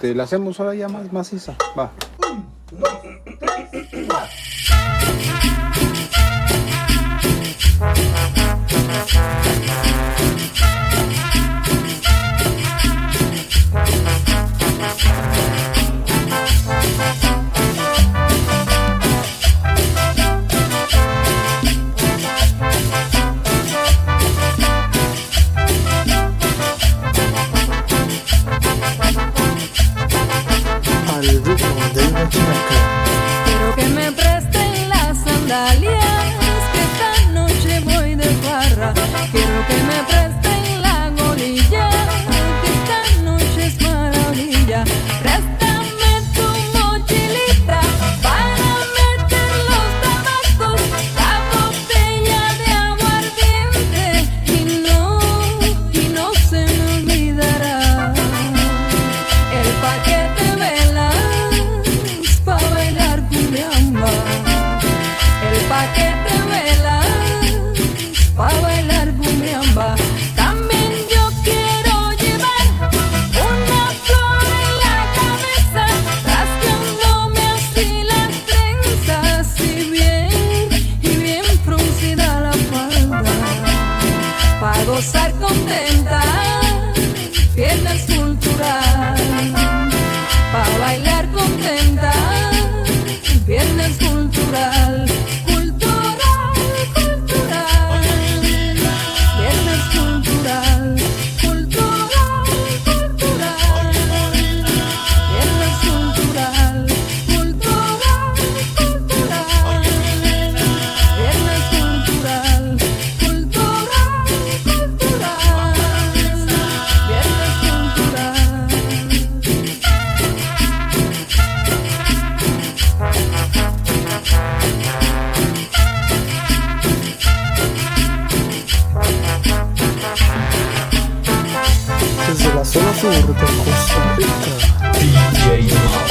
este, la hacemos ahora ya más maciza. Va. quiero que me prestes gozar contenta, piernas cultural, pa' bailar. zona sur de Costa Rica. DJ Mao.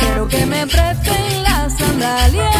Quiero que me presten las sandalias.